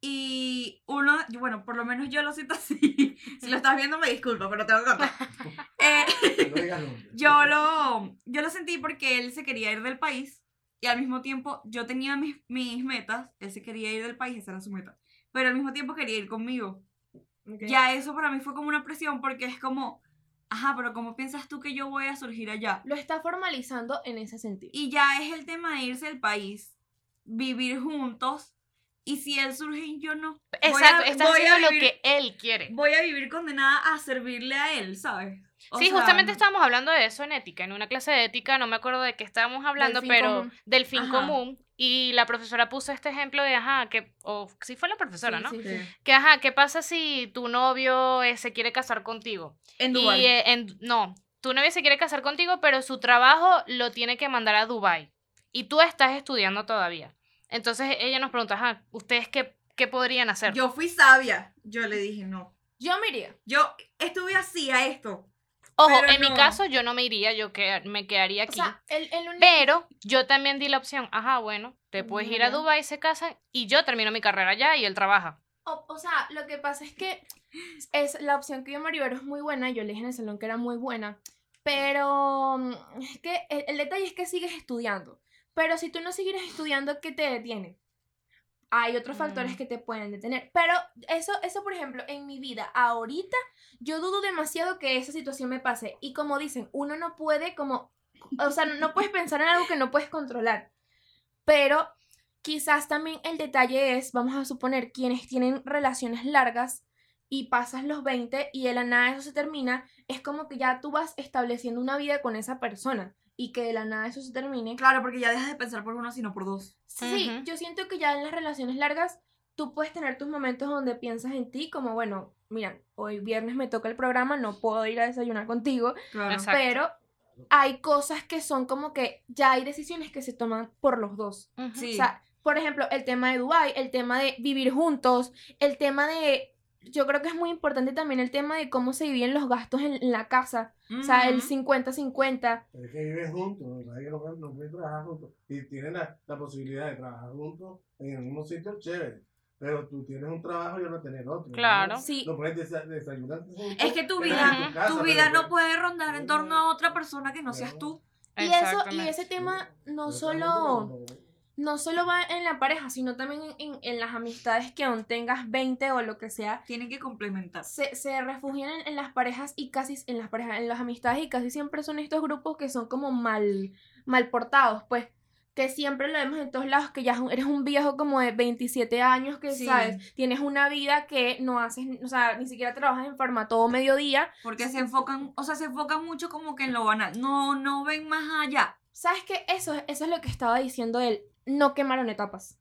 y uno, yo- bueno, por lo menos yo lo siento así. si lo estás viendo me disculpo, pero tengo que contar. Eh, yo lo, yo lo sentí porque él se quería ir del país y al mismo tiempo yo tenía mis, mis metas, él se quería ir del país, esa era su meta, pero al mismo tiempo quería ir conmigo. Ya eso para mí fue como una presión porque es como, ajá, pero ¿cómo piensas tú que yo voy a surgir allá? Lo está formalizando en ese sentido. Y ya es el tema de irse del país, vivir juntos, y si él surge y yo no. voy a- Exacto, estás voy a haciendo lo vivir- que él quiere. Voy a vivir condenada a servirle a él, ¿sabes? O sí, sea, justamente estábamos hablando de eso en ética, en una clase de ética, no me acuerdo de qué estábamos hablando, fin pero común. del fin Ajá. común. Y la profesora puso este ejemplo de, ajá, que, o sí fue la profesora, Sí, ¿no? sí, Sí. Que, ajá, ¿qué pasa si tu novio eh, se quiere casar contigo? En Y, Dubái. eh, en, no, tu novio se quiere casar contigo, pero su trabajo lo tiene que mandar a Dubai Y tú estás estudiando todavía. Entonces ella nos pregunta, ajá, ¿ustedes qué, qué podrían hacer? Yo fui sabia. Yo le dije, no. Yo me iría. Yo estuve así a esto. Ojo, pero en mi caso yo no me iría, yo que, me quedaría O aquí. sea, el, el único- Pero yo también di la opción, ajá, bueno, te puedes ir a. Dubai, se casan y yo termino mi carrera allá y él trabaja. O, o sea, lo que pasa es que es la opción que dio Maribero es muy buena. Yo le dije en el salón que era muy buena. Pero mm, es que el, el detalle es que sigues estudiando. Pero si tú no sigues estudiando, ¿qué te detiene? Hay otros factores Mm. que te pueden detener. Pero eso, eso, por ejemplo, en mi vida, ahorita, yo dudo demasiado que esa situación me pase. Y como dicen, uno no puede como... O sea, no puedes pensar en algo que no puedes controlar. Pero quizás también el detalle es, vamos a suponer, quienes tienen relaciones largas y pasas los 20 y de la nada eso se termina, es como que ya tú vas estableciendo una vida con esa persona y que de la nada eso se termine. Claro, porque ya dejas de pensar por uno, sino por dos. Sí, yo siento que ya en las relaciones largas tú puedes tener tus momentos donde piensas en ti, como bueno, mira, hoy viernes me toca el programa, no puedo ir a desayunar contigo, Claro. Exacto. pero hay cosas que son como que ya hay decisiones que se toman por los dos. Ujú. Sí. O sea, por ejemplo, el tema de Dubai, el tema de vivir juntos, el tema de yo creo que es muy importante también el tema de cómo se dividen los gastos en, en la casa. O sea, el Ujú. 50-50. Pero es que viven juntos, ¿verdad? Que no, pueden- no pueden trabajar juntos. Y tienen la, la posibilidad de trabajar juntos en el mismo sitio, chévere. Pero tú tienes un trabajo y yo no tener otro. ¿no? Claro. Sí. No puedes desa- desayunar juntos. Es que tu vida, casa, tu pero vida no puede rondar en torno a otra persona que no seas tú. Y eso, y ese tema no solo, no solo va en la pareja, sino también en, en- las amistades que aún tengas 20 o lo que sea. Tienen que complementar. Se, se refugian en, en las parejas y casi en las parejas, en las amistades y casi siempre son estos grupos que son como mal, mal portados, pues que siempre lo vemos en todos lados, que ya eres un viejo como de 27 años, que Sí. sabes, tienes una vida que no haces, o sea, ni siquiera trabajas en farma todo mediodía. Porque se enfocan, o sea, se enfocan mucho como que en lo banal. No, no ven más allá. ¿Sabes qué? Eso, eso es lo que estaba diciendo él, no quemaron etapas.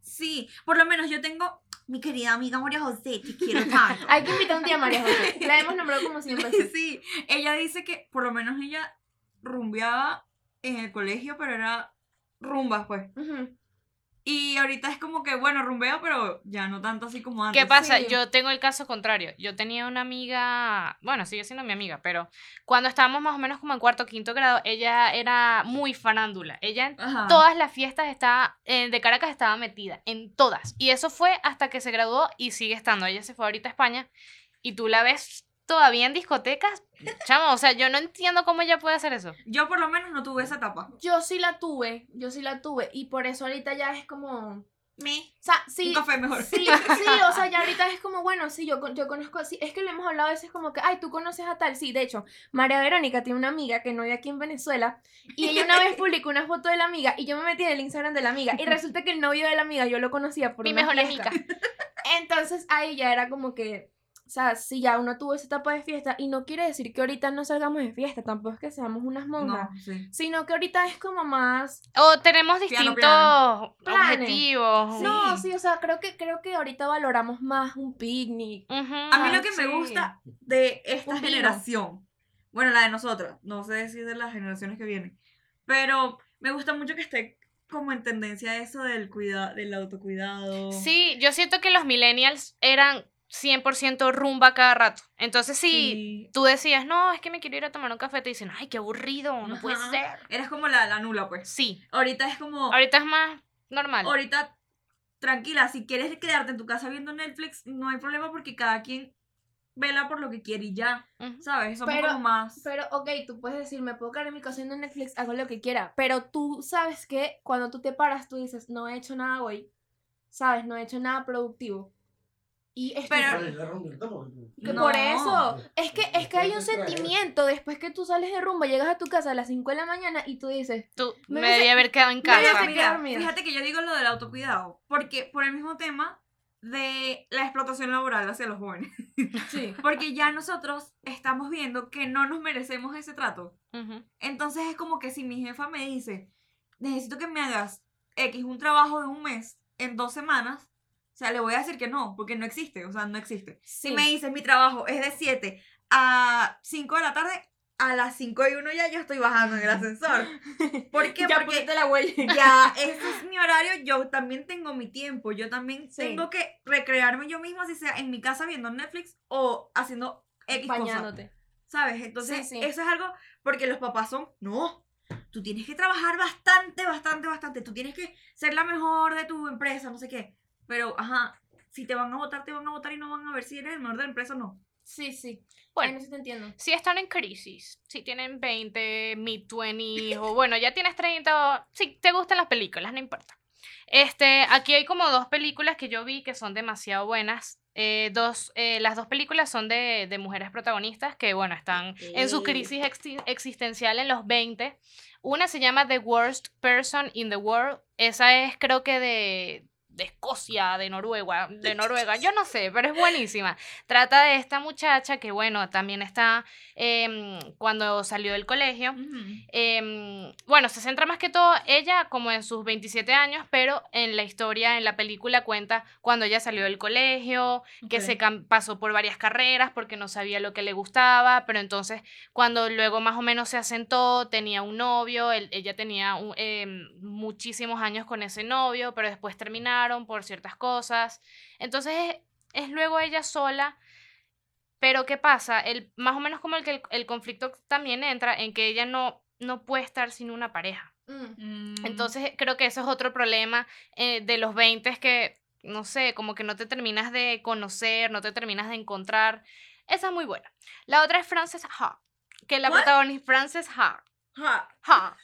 Sí, por lo menos yo tengo mi querida amiga María José, te quiero tanto. Hay que invitar un día a María José, la hemos nombrado como siempre. sí, ella dice que por lo menos ella rumbeaba en el colegio, pero era rumbas, pues. Y ahorita es como que, bueno, rumbea, pero ya no tanto así como antes. ¿Qué pasa? Sí. Yo tengo el caso contrario. Yo tenía una amiga, bueno, sigue siendo mi amiga, pero cuando estábamos más o menos como en cuarto o quinto grado, ella era muy farándula. Ella en Ajá. todas las fiestas estaba, eh, de Caracas estaba metida, en todas. Y eso fue hasta que se graduó y sigue estando. Ella se fue ahorita a España y tú la ves todavía en discotecas. Chamo, o sea, yo no entiendo cómo ella puede hacer eso. Yo por lo menos no tuve esa etapa. Yo sí la tuve, yo sí la tuve. Y por eso ahorita ya es como. Me. O sea, sí. Un café mejor. Sí, sí, o sea, ya ahorita es como, bueno, sí, yo, con- yo conozco, sí, es que lo hemos hablado a veces como que, ay, tú conoces a tal, sí, de hecho, María Verónica tiene una amiga que no vive aquí en Venezuela, y ella una vez publicó una foto de la amiga, y yo me metí en el Instagram de la amiga, y resulta que el novio de la amiga yo lo conocía por Mi una mejor fiesta. amiga. Entonces ahí ya era como que, o sea, si ya uno tuvo esa etapa de fiesta, y no quiere decir que ahorita no salgamos de fiesta, tampoco es que seamos unas monjas, No, sí. sino que ahorita es como más O tenemos distintos piano. Objetivos. No, sí, o sea, creo que creo que ahorita valoramos más un picnic. A mí lo que me gusta de esta Un vino. generación, bueno, la de nosotras, no sé si de las generaciones que vienen, pero me gusta mucho que esté como en tendencia eso del cuidado, del autocuidado. Sí, yo siento que los millennials eran 100% rumba cada rato. Entonces, si Sí. tú decías, no, es que me quiero ir a tomar un café, te dicen, ay, qué aburrido, no puede Ajá. ser. Eres como la, la nula, pues. Sí, Ahorita es como, ahorita es más normal. ahorita, tranquila, si quieres quedarte en tu casa viendo Netflix, no hay problema porque cada quien vela por lo que quiere y ya. ¿sabes? Somos Pero- como más... Pero, ok, tú puedes decir, me puedo quedar en mi casa viendo Netflix, hago lo que quiera. Pero tú sabes que cuando tú te paras, tú dices, no he hecho nada hoy. ¿Sabes? No he hecho nada productivo. Y es que- Pero- No. por eso, es que, es que hay un sentimiento después que tú sales de rumba, llegas a tu casa a las 5 de la mañana y tú dices, Tú Me me debía haber quedado en me casa. Mira, fíjate que yo digo lo del autocuidado, porque por el mismo tema de la explotación laboral hacia los jóvenes. sí. Porque ya nosotros estamos viendo que no nos merecemos ese trato. Entonces es como que si mi jefa me dice, necesito que me hagas X un trabajo de un mes en dos semanas, o sea, le voy a decir que no, porque no existe, o sea, no existe. Si Sí. me dices mi trabajo es de 7 a 5 de la tarde, a las 5 y 1 ya yo estoy bajando en el ascensor. ¿Por qué? Ya Porque la huella. ya, ese es mi horario, yo también tengo mi tiempo, yo también Sí. tengo que recrearme yo misma, si sea en mi casa viendo Netflix o haciendo X Bañándote. ¿sabes? Entonces, Sí, sí. eso es algo, porque los papás son, no, tú tienes que trabajar bastante, bastante, bastante, tú tienes que ser la mejor de tu empresa, no sé qué, pero, ajá, si te van a votar, te van a votar y no van a ver si eres el mejor de la empresa o no. Sí, sí. Bueno. Bueno, sí te entiendo. Si están en crisis, si tienen 20, mid 20 o bueno, ya tienes 30, o- si te gustan las películas, no importa. Este, aquí hay como dos películas que yo vi que son demasiado buenas. Eh, dos, eh, las dos películas son de, de mujeres protagonistas que, bueno, están en su crisis exi- existencial en los 20. Una se llama The Worst Person in the World. Esa es creo que de, de Escocia, de Noruega, de Noruega, yo no sé, pero es buenísima. Trata de esta muchacha que, bueno, también está em, cuando salió del colegio. Em, bueno, se centra más que todo ella como en sus 27 años, pero en la historia, en la película cuenta cuando ella salió del colegio, que se pasó por varias carreras porque no sabía lo que le gustaba, pero entonces cuando luego más o menos se asentó, tenía un novio, él- ella tenía un- em, muchísimos años con ese novio, pero después terminaron por ciertas cosas. Entonces es, es luego ella sola. Pero ¿qué pasa? El, más o menos como el que el, el conflicto también entra en que ella no, no puede estar sin una pareja. Mm. Entonces creo que eso es otro problema eh, de los 20 es que, no sé, como que no te terminas de conocer, no te terminas de encontrar. Esa es muy buena. La otra es Frances Ha, que la protagonista Frances Ha. Ja. Ha.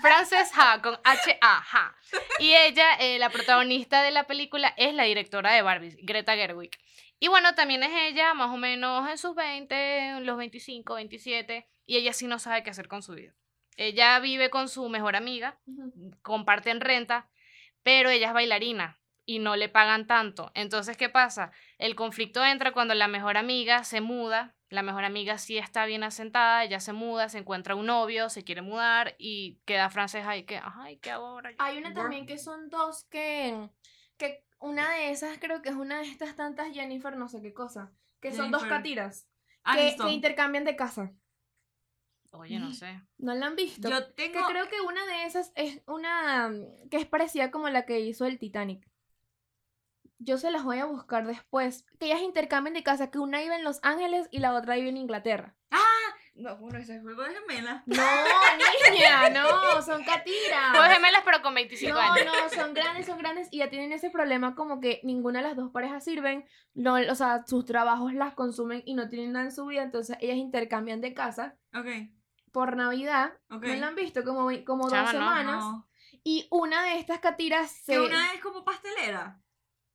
Frances Ha, con H-A, Ha. Y ella, eh, la protagonista de la película, es la directora de Barbie, Greta Gerwig. Y bueno, también es ella, más o menos en sus 20, los 25, 27, y ella sí no sabe qué hacer con su vida. Ella vive con su mejor amiga, comparten renta, pero ella es bailarina y no le pagan tanto. Entonces, ¿qué pasa? El conflicto entra cuando la mejor amiga se muda, la mejor amiga sí está bien asentada, ella se muda, se encuentra un novio, se quiere mudar y queda francesa y que, ay, ¿qué hago ahora? yo?". Hay una también que son dos que, que una de esas creo que es una de estas tantas Jennifer no sé qué cosa, que son dos catiras que, Aniston. que intercambian de casa. Oye, no sé. ¿No la han visto? Yo que tengo... creo que una de esas es una mm, que es parecida como la que hizo el Titanic. Yo se las voy a buscar después. Que ellas intercambian de casa, que una vive en Los Ángeles y la otra vive en Inglaterra. No, bueno, ese es juego de gemelas. No, niña, no, son catiras. Dos gemelas, pero con 25 No, años. no, son grandes, son grandes y ya tienen ese problema como que ninguna de las dos parejas sirven, no, o sea, sus trabajos las consumen y no tienen nada en su vida, entonces ellas intercambian de casa Ok, por Navidad, ok. me lo han visto como, como dos Chama, no, semanas No. y una de estas catiras se... Que una es como pastelera.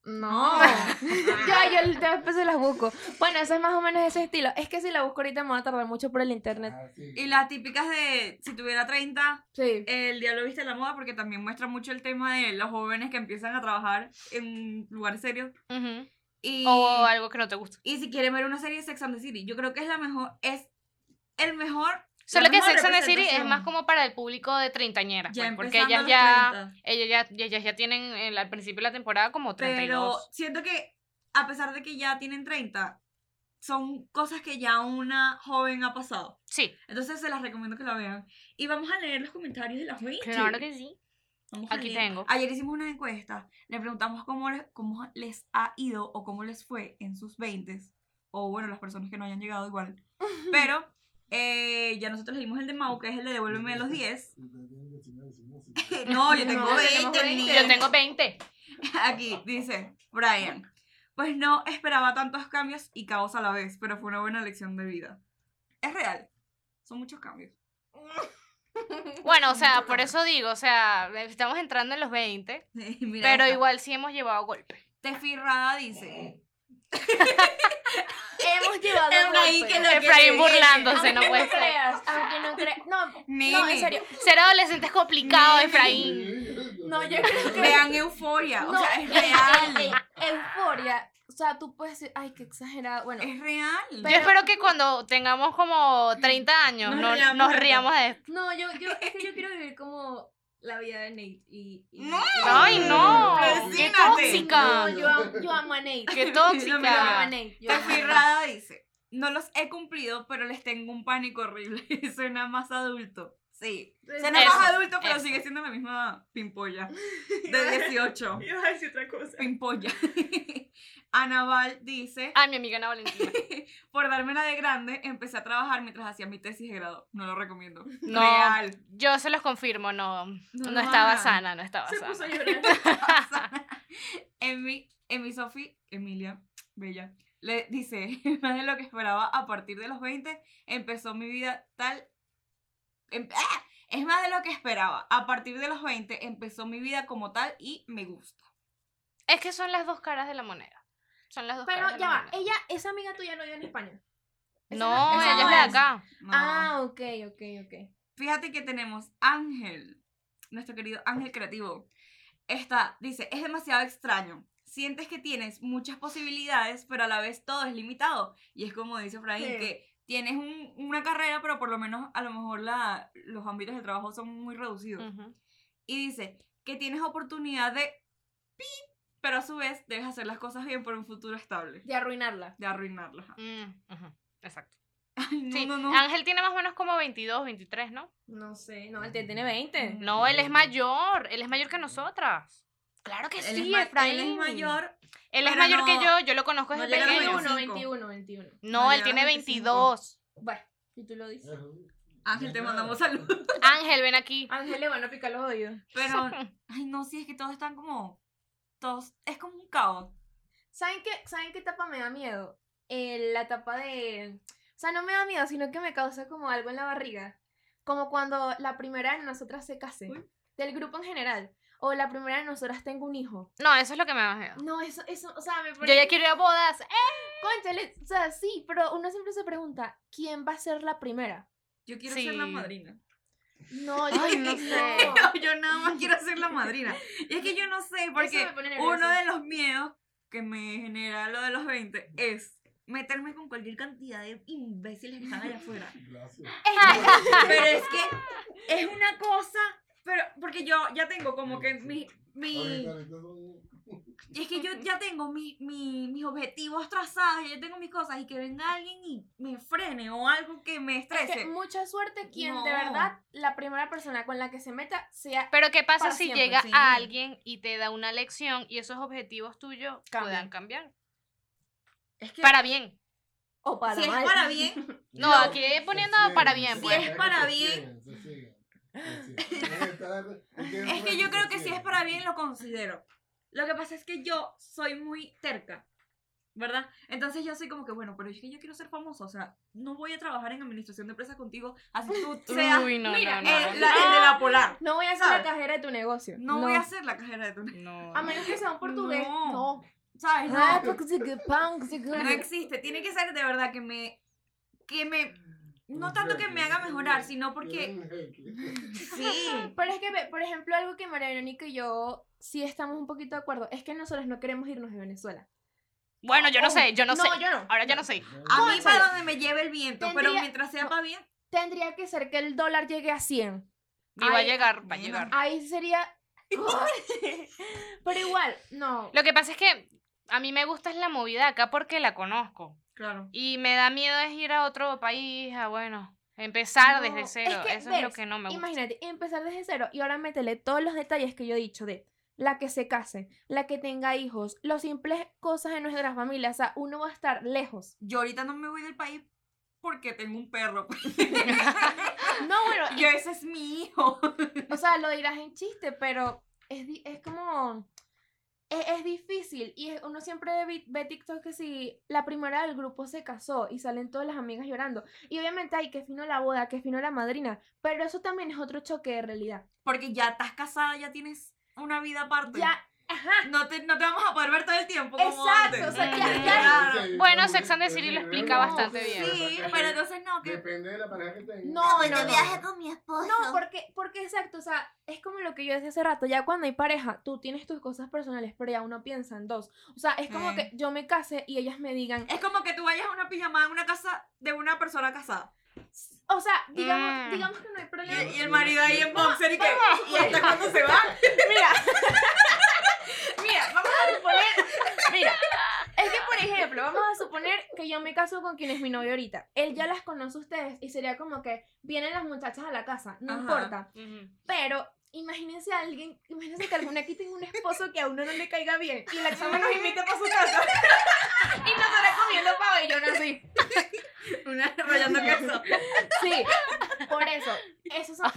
No, ya, yo después se las busco. Bueno, eso es más o menos ese estilo. Es que si la busco ahorita me va a tardar mucho por el internet. Ah, sí. Y las típicas de si tuviera 30, Sí. el diablo viste la moda porque también muestra mucho el tema de los jóvenes que empiezan a trabajar en lugares serios. Y, O algo que no te gusta. y si quieren ver una serie de Sex and the City, yo creo que es la mejor, es el mejor. Solo que Sex and the City es más como para el público de treintañera. Pues, porque ellas ya, 30. ellas ya, ellas ya tienen el- al principio de la temporada como Pero 32. siento que a pesar de que ya tienen 30, son cosas que ya una joven ha pasado. Sí, Entonces se las recomiendo que la vean. Y vamos a leer los comentarios de las 20. claro que sí. Vamos Aquí tengo. Ayer hicimos una encuesta. Le preguntamos cómo les, cómo les ha ido o cómo les fue en sus 20 O bueno, las personas que no hayan llegado igual. Pero eh, ya nosotros leímos el de Mau, que es el de Devuélveme a los 10. Ustedes tienen que decirme, decirme, decirme. No, yo tengo No, 20. tenemos 20. niña. Yo tengo 20. Aquí dice Brian. Pues no esperaba tantos cambios y caos a la vez, pero fue una buena lección de vida. Es real. Son muchos cambios. Bueno, o sea, por eso digo, o sea, estamos entrando en los 20, Mira pero esta. igual sí hemos llevado golpes. Tefi Rada dice. Hemos llevado golpes. que lo Efraín burlándose, Aunque no puede no ser. creas, aunque no creas. No, no, en serio. Ser adolescente es complicado, Nene. Efraín. No, yo creo que. Vean Euforia. O sea, es real. ey, ey, euforia. O sea, tú puedes decir, ay, qué exagerado. Bueno, Es real. Yo Pero- espero que cuando tengamos como 30 años Nos no- riamos nos de esto. riamos de esto. no, yo, yo, es que yo quiero vivir como la vida de Nate. Y, y- No. y- Ay, no. ¡Qué tóxica! No, yo, amo- yo amo a Nate. ¡Qué No, Yo amo a tóxica! Nate. yo amo a Tefi Nate. Rada dice. No los he cumplido, pero les tengo un pánico horrible. Suena más adulto. Sí. Suena Eso, más adulto, pero eso. sigue siendo la misma pimpolla. De 18. Iba a decir otra cosa. Pimpolla. Anaval dice. Ay, mi amiga Ana Valentina. Por darme la de grande, empecé a trabajar mientras hacía mi tesis de grado. No lo recomiendo. No, Real. yo se los confirmo, no, No no, estaba sana, no estaba Se puso a sana. llorar. Emi, Emi Sofi, Emilia, bella, le dice, más de lo que esperaba a partir de los 20, empezó mi vida tal... em- ¡Ah! Es más de lo que esperaba. A partir de los 20 empezó mi vida como tal y me gusta. Es que son las dos caras de la moneda. Son las dos Pero caras ya va, ella, esa amiga tuya no vive en España. Esa No, esa ella no es de acá. No. Ah, ok, ok, ok. Fíjate que tenemos Ángel, nuestro querido Ángel Creativo. Esta dice, es demasiado extraño. Sientes que tienes muchas posibilidades, pero a la vez todo es limitado. Y es como dice Efraín, Sí. que tienes un- una carrera, pero por lo menos a lo mejor la, los ámbitos de trabajo son muy reducidos. Ujú. Y dice que tienes oportunidad de pi, pero a su vez debes hacer las cosas bien por un futuro estable. De arruinarla. De arruinarlas. Mm, ujú, Exacto. Ay, no, Sí, no, no. Ángel tiene más o menos como 22, 23, ¿no? No sé, no, él tiene 20. No, él es mayor. Él es mayor que nosotras. Claro que Él, sí, es, Efraín. él es mayor. Él es mayor que no- yo. Yo lo conozco no desde pequeño. 25. 21, 21, 21. No, No él tiene los 25. 22. Bueno, si tú lo dices. Ángel, te mandamos saludos. Ángel, ven aquí. Ángel le van a picar los oídos. Pero, ay, no, sí, es que todos están como. Es como un caos. ¿Saben qué, ¿Saben qué etapa me da miedo? Eh, la etapa de... O sea, no me da miedo, sino que me causa como algo en la barriga. Como cuando la primera de nosotras se case. Uy. Del grupo en general. O la primera de nosotras tenga un hijo. No, eso es lo que me da miedo. No, eso, eso, o sea, me Yo parece... ya quiero ir a bodas. ¡Eh! Cónchale, o sea, sí, pero uno siempre se pregunta, ¿quién va a ser la primera? Yo quiero ser la madrina. No, yo Ay, no sé. No, yo nada más quiero ser la madrina. Y es que yo no sé, porque uno de los miedos que me genera lo de los 20 es meterme con cualquier cantidad de imbéciles que están allá afuera. Gracias. Pero es que es una cosa, pero porque yo ya tengo como que mi, mi es que yo ya tengo mi, mi- mis objetivos trazados, ya yo tengo mis cosas y que venga alguien y me frene o algo que me Es que estrese. mucha suerte quien No. de verdad la primera persona con la que se meta sea Pero ¿qué pasa si siempre, llega sí. a alguien y te da una lección y esos objetivos tuyos Cambian. puedan cambiar? Es que Para bien. O para si mal. es para bien, No, aquí poniendo para bien, Si pues. es para bien. Es que yo creo que si es para bien lo considero. Lo que pasa es que yo soy muy terca, ¿verdad? Entonces yo soy como que, bueno, pero es que yo quiero ser famosa, o sea, no voy a trabajar en administración de empresas contigo, así tú seas Uy, no, mira, no, no, el, la- el de la polar. No voy a ser la cajera de tu negocio. No, voy a ser la cajera de tu... No. A menos que sea un portugués. No. No. ¿Sabes? Ah, No, no existe. Tiene que ser de verdad que me... Que me... No tanto que me haga mejorar, sino porque... Sí. Pero es que, por ejemplo, algo que María Verónica y yo sí estamos un poquito de acuerdo es que nosotros no queremos irnos de Venezuela. Bueno, yo no sé, yo no, No, sé. yo no. Ahora ya no sé. A mí para donde me lleve el viento, pero mientras sea para bien... Tendría que ser que el dólar llegue a 100. Y va a llegar, va a llegar. Ahí sería... Pero igual, no. Lo que pasa es que a mí me gusta es la movida acá porque la conozco. Claro. Y me da miedo es ir a otro país, a bueno, empezar No, desde es cero. que, Eso es lo que no me gusta. Imagínate, empezar desde cero y ahora métele todos los detalles que yo he dicho de la que se case, la que tenga hijos, las simples cosas en nuestras familias. O sea, uno va a estar lejos. Yo ahorita no me voy del país porque tengo un perro. No, bueno, Yo ese es mi hijo. o sea, lo dirás en chiste, pero es, di- es como... Es, es difícil y es- uno siempre ve, ve TikTok que si la primera del grupo se casó y salen todas las amigas llorando. Y obviamente, ay, que fino la boda, que fino la madrina, pero eso también es otro choque de realidad. Porque ya estás casada, ya tienes una vida aparte. Ya, ajá, No te, no te vamos a poder ver todo el tiempo como Exacto, antes. o sea, ya- ya- Claro. Bueno, Sex and the City lo explica bastante bien. Sí, pero entonces no, que... Depende de la pareja que tengas. No, no, no. con mi esposo. No, porque, porque exacto, o sea, es como lo que yo decía hace rato, ya cuando hay pareja, tú tienes tus cosas personales, pero ya uno piensa en dos. O sea, es como Eh. que yo me case y ellas me digan, Es como que tú vayas a una pijamada en una casa de una persona casada. o sea, digamos, Mm. digamos que no hay problema. Y, y el marido ahí en boxer y que... ¿Y hasta cuándo se va? Mira, mira, vamos a suponer, mira, es que por ejemplo, vamos a suponer que yo me caso con quien es mi novio ahorita. Él ya las conoce a ustedes y sería como que vienen las muchachas a la casa, no Ajá. importa. Pero imagínense a alguien, imagínense que alguna aquí tenga un esposo que a uno no le caiga bien y la chama nos invita para su casa y nosotros comiendo pabellón así. Una rayando queso. Sí, por eso. Eso son.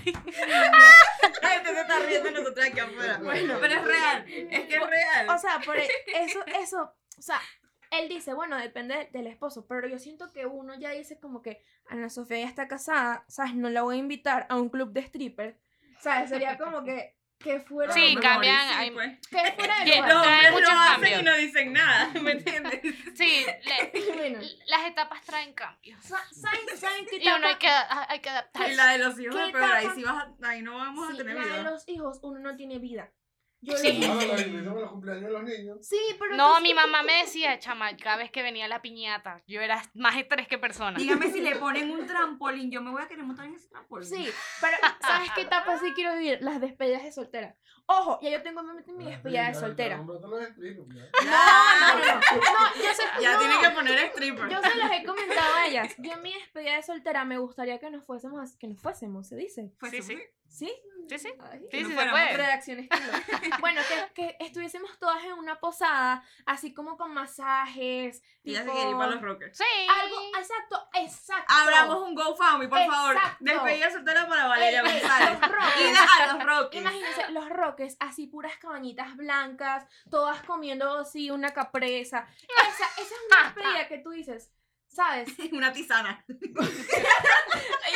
La gente se está riendo nosotros aquí afuera. Bueno. pero es real. Es que es real. O sea, por e- eso, eso, o sea, él dice, bueno, depende del esposo, pero yo siento que uno ya dice como que Ana Sofía ya está casada, ¿sabes? No la voy a invitar a un club de stripper, ¿sabes? Sería como que, que fuera, Sí, Amor, cambian, sí, hay- pues. que fuera de lugar. Los trae hombres muchos lo hacen cambios. y no dicen nada, ¿me entiendes? Sí, le- Bueno, las etapas traen cambios. sa- ¿saben, ¿saben qué Y uno hay etapa? que, hay que Y adaptarse. la de los hijos ¿Qué es peor, ahí etapa? sí vas a, ahí no vamos a Sí, tener la de vida. los hijos, uno no tiene vida. Yo Sí. lo- Ah, los invitamos a los cumpleaños de los niños. Sí, pero No, mi mamá me decía, chama, cada vez que venía la piñata, yo era más estrés que persona. Dígame si le ponen un trampolín, yo me voy a querer montar en ese trampolín. Sí, pero ¿sabes qué etapa sí quiero vivir? Las despedidas de soltera. Ojo, ya yo tengo mi despedida de soltera. No, no, no. No, yo sé. Ya no. tiene que poner stripper. Yo se los he comentado a ellas. Yo en mi despedida de soltera me gustaría que nos fuésemos, así- que nos fuésemos, se dice. Sí, sí, sí. ¿Sí? Sí, sí. Ay, Sí, sí, no se puede. Redacción estilo. Bueno, que, que estuviésemos todas en una posada, así como con masajes. Y ya se quiere ir para los rockers. Sí. Algo, exacto, exacto. Abramos un GoFundMe, por favor. Exacto. Despedida soltera para Valeria Ey, ey, González. rockers. A los Rockies. Imagínense, los roques, así puras cabañitas blancas, todas comiendo así una capresa. Esa, esa es una despedida que tú dices, ¿sabes? Una tisana.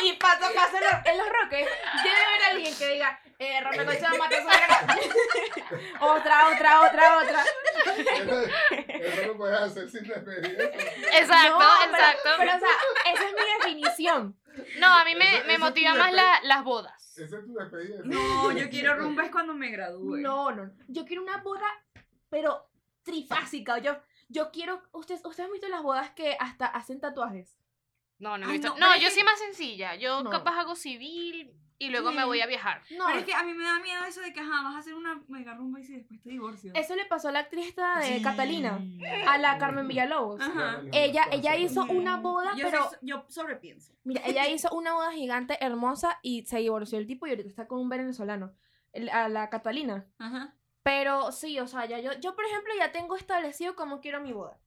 Y pasa, pasa en los, en los roques, debe haber alguien que diga, eh, suegra. otra, otra, otra, otra. Eso, eso lo puedes hacer sin despedida. Exacto, No, exacto. Pero, o sea, esa es mi definición. no, a mí me, Eso- me eso motiva más la- las bodas. Esa es tu despedida. No, yo quiero rumbes cuando me gradúe. No, no, no. Yo quiero una boda, pero trifásica. Yo, yo quiero, ustedes, ustedes han visto las bodas que hasta hacen tatuajes. No, no he Ay, visto. no, No, pero es yo que- sí más sencilla. Yo No. capaz hago civil y luego me Sí. voy a viajar. No, Pero es que a mí me da miedo eso de que ajá, vas a hacer una mega rumba y si después te divorcias. eso le pasó a la actriz esta de Sí. Catalina, a la Carmen Villalobos. Ajá. Ella, ella hizo una boda, Yo, pero sí- yo sobrepienso. mira, ella hizo una boda gigante, hermosa y se divorció el tipo y ahorita está con un venezolano, el- a la Catalina. Ajá. Pero sí, o sea, ya yo, yo por ejemplo ya tengo establecido cómo quiero mi boda.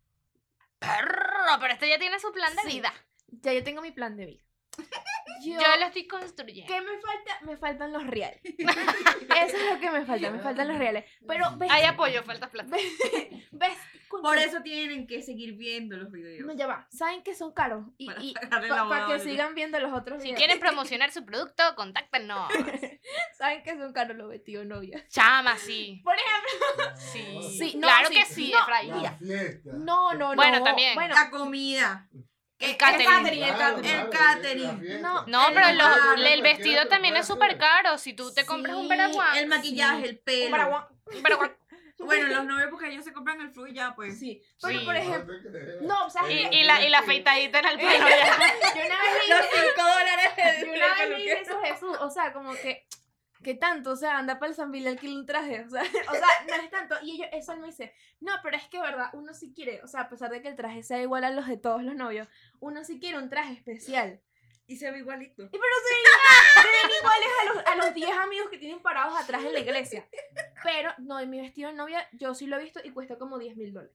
Perro, pero este ya tiene su plan de Sí. vida. Ya yo tengo mi plan de vida. Yo, Yo lo estoy construyendo. ¿Qué me falta? Me faltan los reales. Eso es lo que me falta, me faltan los reales. Pero ves, Hay apoyo, falta plata. ves, Por eso tienen que seguir viendo los videos. No, ya va. Saben que son caros. Y, Para y sacarle pa- la para que sigan viendo los otros Si videos. quieren promocionar su producto, contáctenos. Saben que son caros los vestidos novia. Chama, sí. Por ejemplo. Sí. Sí, no, claro sí. que sí, No, Mira. No, no, no. Bueno, también. Bueno, La comida. El El catering. el Claro, catering. El. No, No, El pero maquillaje, el vestido también es súper caro. Si tú te compras un Sí, paraguas. El maquillaje, el un pelo. paraguas. Pero, Bueno, los novios porque ellos se compran el fruit y ya, pues. Sí. Pero Sí. por ejemplo. No sea, y, y la, y la afeitadita en el pelo. ya. yo una vez le Los dije, 5 dólares yo una vez le peluquero. dije eso Jesús. O sea, como que. ¿Qué tanto? O sea, anda para el San Miguel alquila un traje. O sea, o sea, no es tanto. Y ellos, eso él me dice, no, pero es que, ¿verdad? Uno sí quiere, o sea, a pesar de que el traje sea igual a los de todos los novios, uno sí quiere un traje especial. Y se ve igualito. Y pero se ven, se ven iguales a los, a los 10 amigos que tienen parados atrás en la iglesia. Pero, no, en mi vestido de novia, yo sí lo he visto y cuesta como 10 mil dólares.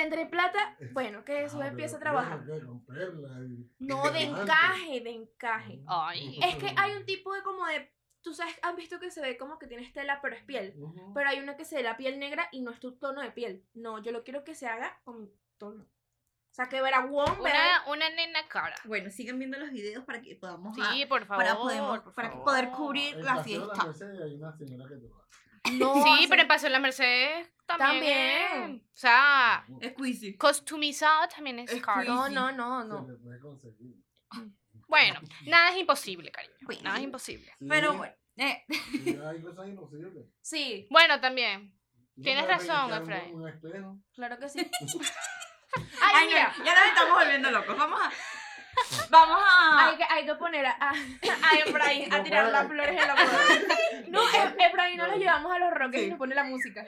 ¿Tendré plata? Bueno, que eso Ah, empieza a trabajar. romperla y- No, de encaje, de encaje. Ay. Es que hay un tipo de como de. Tú sabes, han visto que se ve como que tienes tela, pero es piel. Pero hay una que se ve la piel negra y no es tu tono de piel. No, yo lo quiero que se haga con mi tono. O sea, que verá Wong, verá. Una, una nena cara. Bueno, sigan viendo los videos para que podamos. Sí, por favor. para, podemos- por para favor. poder cubrir En la la fiesta. Merced hay una señora que trabaja. No, Sí, pero en Paseo de la Merced también. También. es- O sea, Squeezy. customizado también es Es caro. No, no, no, no. Se le puede conseguir. Bueno, nada es imposible, cariño. Nada es imposible. Sí, Pero bueno. eh, sí, hay cosas imposibles. Sí, Bueno, también. Tienes razón, Efraín. Claro que sí. Ay, Ay, no, mira. ya nos estamos volviendo locos. Vamos a. Vamos a. Hay que, hay que poner a, a, a Efraín a No tirar puede. las flores en la boda. No, E- Efraín no lo llevamos a los rockers y Sí. nos pone la música.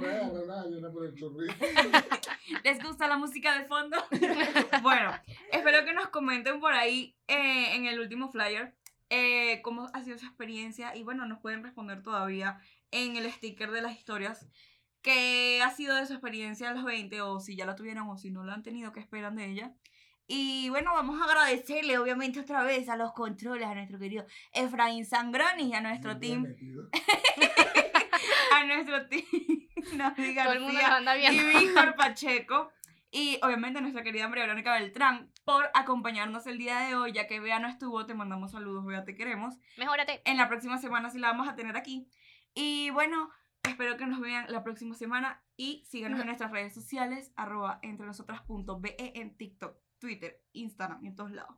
No no. ¿Les gusta la música de fondo? bueno, espero que nos comenten por ahí eh, en el último flyer eh, cómo ha sido su experiencia y bueno, nos pueden responder todavía en el sticker de las historias qué ha sido de su experiencia a los 20 o si ya la tuvieron o si no la han tenido, qué esperan de ella. Y bueno, vamos a agradecerle obviamente otra vez a los controles, a nuestro querido Efraín Sangroni y a nuestro team, a nuestro team, Navi Todo el mundo nos anda y viendo. Víctor Pacheco. Y obviamente a nuestra querida María Verónica Beltrán por acompañarnos el día de hoy, ya que Bea no estuvo, te mandamos saludos, Bea, te queremos. Mejórate. En la próxima semana sí la vamos a tener aquí. Y bueno, espero que nos vean la próxima semana y síganos en nuestras redes sociales, arroba entre nosotras.be en TikTok, Twitter, Instagram y en todos lados.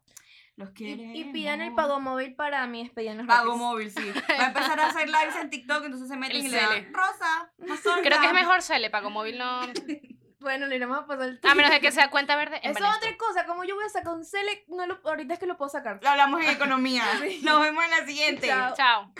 Los Y, queremos. y pidan el pago móvil para mi despedida en los Pago móvil, sí. Va a empezar a hacer lives en TikTok, entonces se meten El y le dan, cele. Rosa, mazorca". Creo que es mejor Cele, pago móvil no. Bueno, le iremos a pasar el A menos de que sea cuenta verde. en Eso es otra cosa, como yo voy a sacar un Select, no lo, ahorita es que lo puedo sacar. Lo hablamos en economía. Nos vemos en la siguiente. Chao. Chao.